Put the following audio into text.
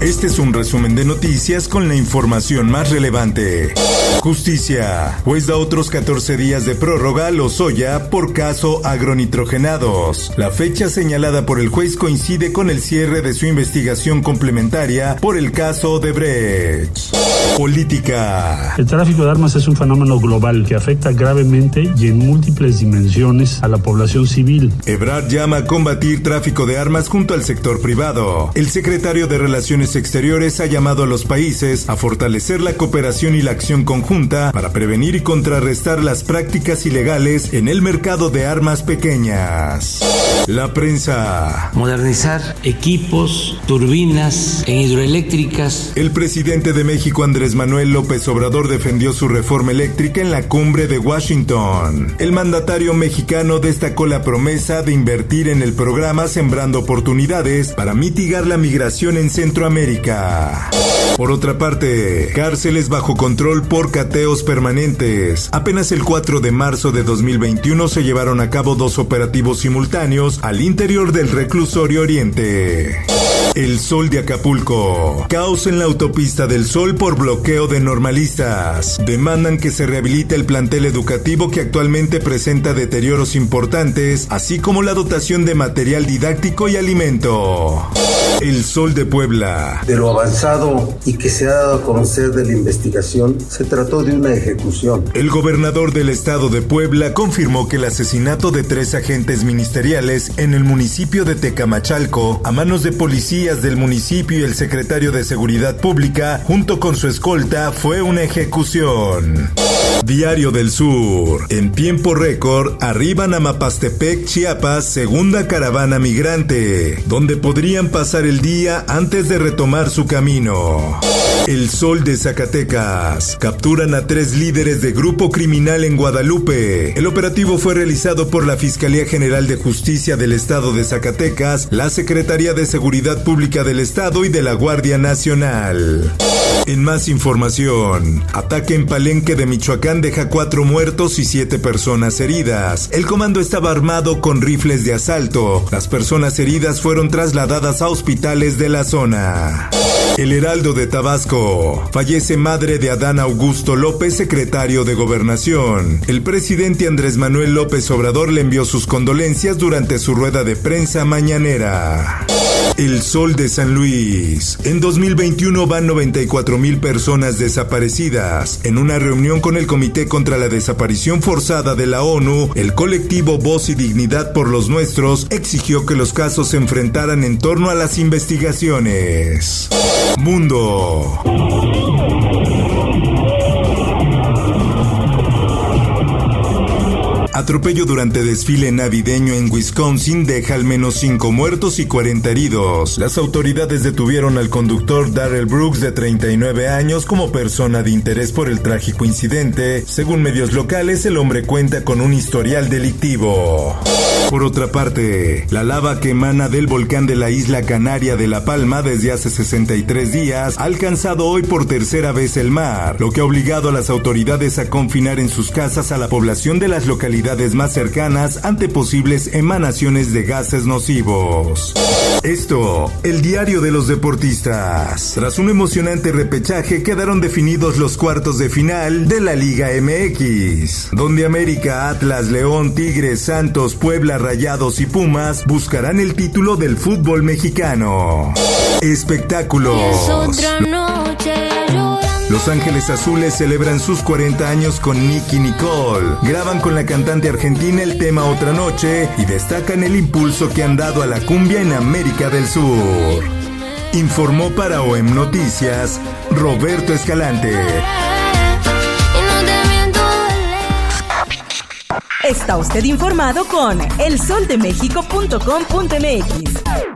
Este es un resumen de noticias con la información más relevante. Justicia. Juez da otros 14 días de prórroga a Lozoya por caso agronitrogenados. La fecha señalada por el juez coincide con el cierre de su investigación complementaria por el caso de Brecht. Política. El tráfico de armas es un fenómeno global que afecta gravemente y en múltiples dimensiones a la población civil. Ebrard llama a combatir tráfico de armas junto al sector privado. El secretario de Relaciones Exteriores ha llamado a los países a fortalecer la cooperación y la acción conjunta para prevenir y contrarrestar las prácticas ilegales en el mercado de armas pequeñas. La prensa. Modernizar equipos, turbinas en hidroeléctricas. El presidente de México, Andrés Manuel López Obrador, defendió su reforma eléctrica en la cumbre de Washington. El mandatario mexicano destacó la promesa de invertir en el programa Sembrando Oportunidades para mitigar la migración en Centroamérica. Por otra parte, cárceles bajo control por cateos permanentes. Apenas el 4 de marzo de 2021 se llevaron a cabo dos operativos simultáneos al interior del reclusorio Oriente. El Sol de Acapulco. Caos en la autopista del Sol por bloqueo de normalistas. Demandan que se rehabilite el plantel educativo que actualmente presenta deterioros importantes, así como la dotación de material didáctico y alimento. El Sol de Puebla. De lo avanzado y que se ha dado a conocer de la investigación, se trató de una ejecución. El gobernador del estado de Puebla confirmó que el asesinato de tres agentes ministeriales en el municipio de Tecamachalco, a manos de policías del municipio y el secretario de Seguridad Pública, junto con su escolta, fue una ejecución. Diario del Sur. En tiempo récord, arriban a Mapastepec, Chiapas, segunda caravana migrante, donde podrían pasar el día antes de retomar su camino. El Sol de Zacatecas. Capturan a tres líderes de grupo criminal en Guadalupe. El operativo fue realizado por la Fiscalía General de Justicia del Estado de Zacatecas, la Secretaría de Seguridad Pública del Estado y de la Guardia Nacional. En más información, ataque en Palenque de Michoacán deja cuatro muertos y siete personas heridas. El comando estaba armado con rifles de asalto. Las personas heridas fueron trasladadas a hospitales de la zona. El Heraldo de Tabasco. Fallece madre de Adán Augusto López, secretario de Gobernación. El presidente Andrés Manuel López Obrador le envió sus condolencias durante su rueda de prensa mañanera. El Sol de San Luis. En 2021 van 94 mil personas desaparecidas. En una reunión con el Comité contra la Desaparición Forzada de la ONU, el colectivo Voz y Dignidad por los Nuestros exigió que los casos se enfrentaran en torno a las investigaciones. Mundo. Atropello durante desfile navideño en Wisconsin deja al menos 5 muertos y 40 heridos. Las autoridades detuvieron al conductor Darrell Brooks de 39 años como persona de interés por el trágico incidente. Según medios locales, el hombre cuenta con un historial delictivo. Por otra parte, la lava que emana del volcán de la isla canaria de La Palma desde hace 63 días ha alcanzado hoy por tercera vez el mar, lo que ha obligado a las autoridades a confinar en sus casas a la población de las localidades más cercanas ante posibles emanaciones de gases nocivos. Esto, el diario de los deportistas. Tras un emocionante repechaje quedaron definidos los cuartos de final de la Liga MX, donde América, Atlas, León, Tigres, Santos, Puebla, Rayados y Pumas buscarán el título del fútbol mexicano. Espectáculos. Los Ángeles Azules celebran sus 40 años con Nicky Nicole. Graban con la cantante argentina el tema Otra Noche y destacan el impulso que han dado a la cumbia en América del Sur. Informó para OEM Noticias Roberto Escalante. Está usted informado con elsoldemexico.com.mx.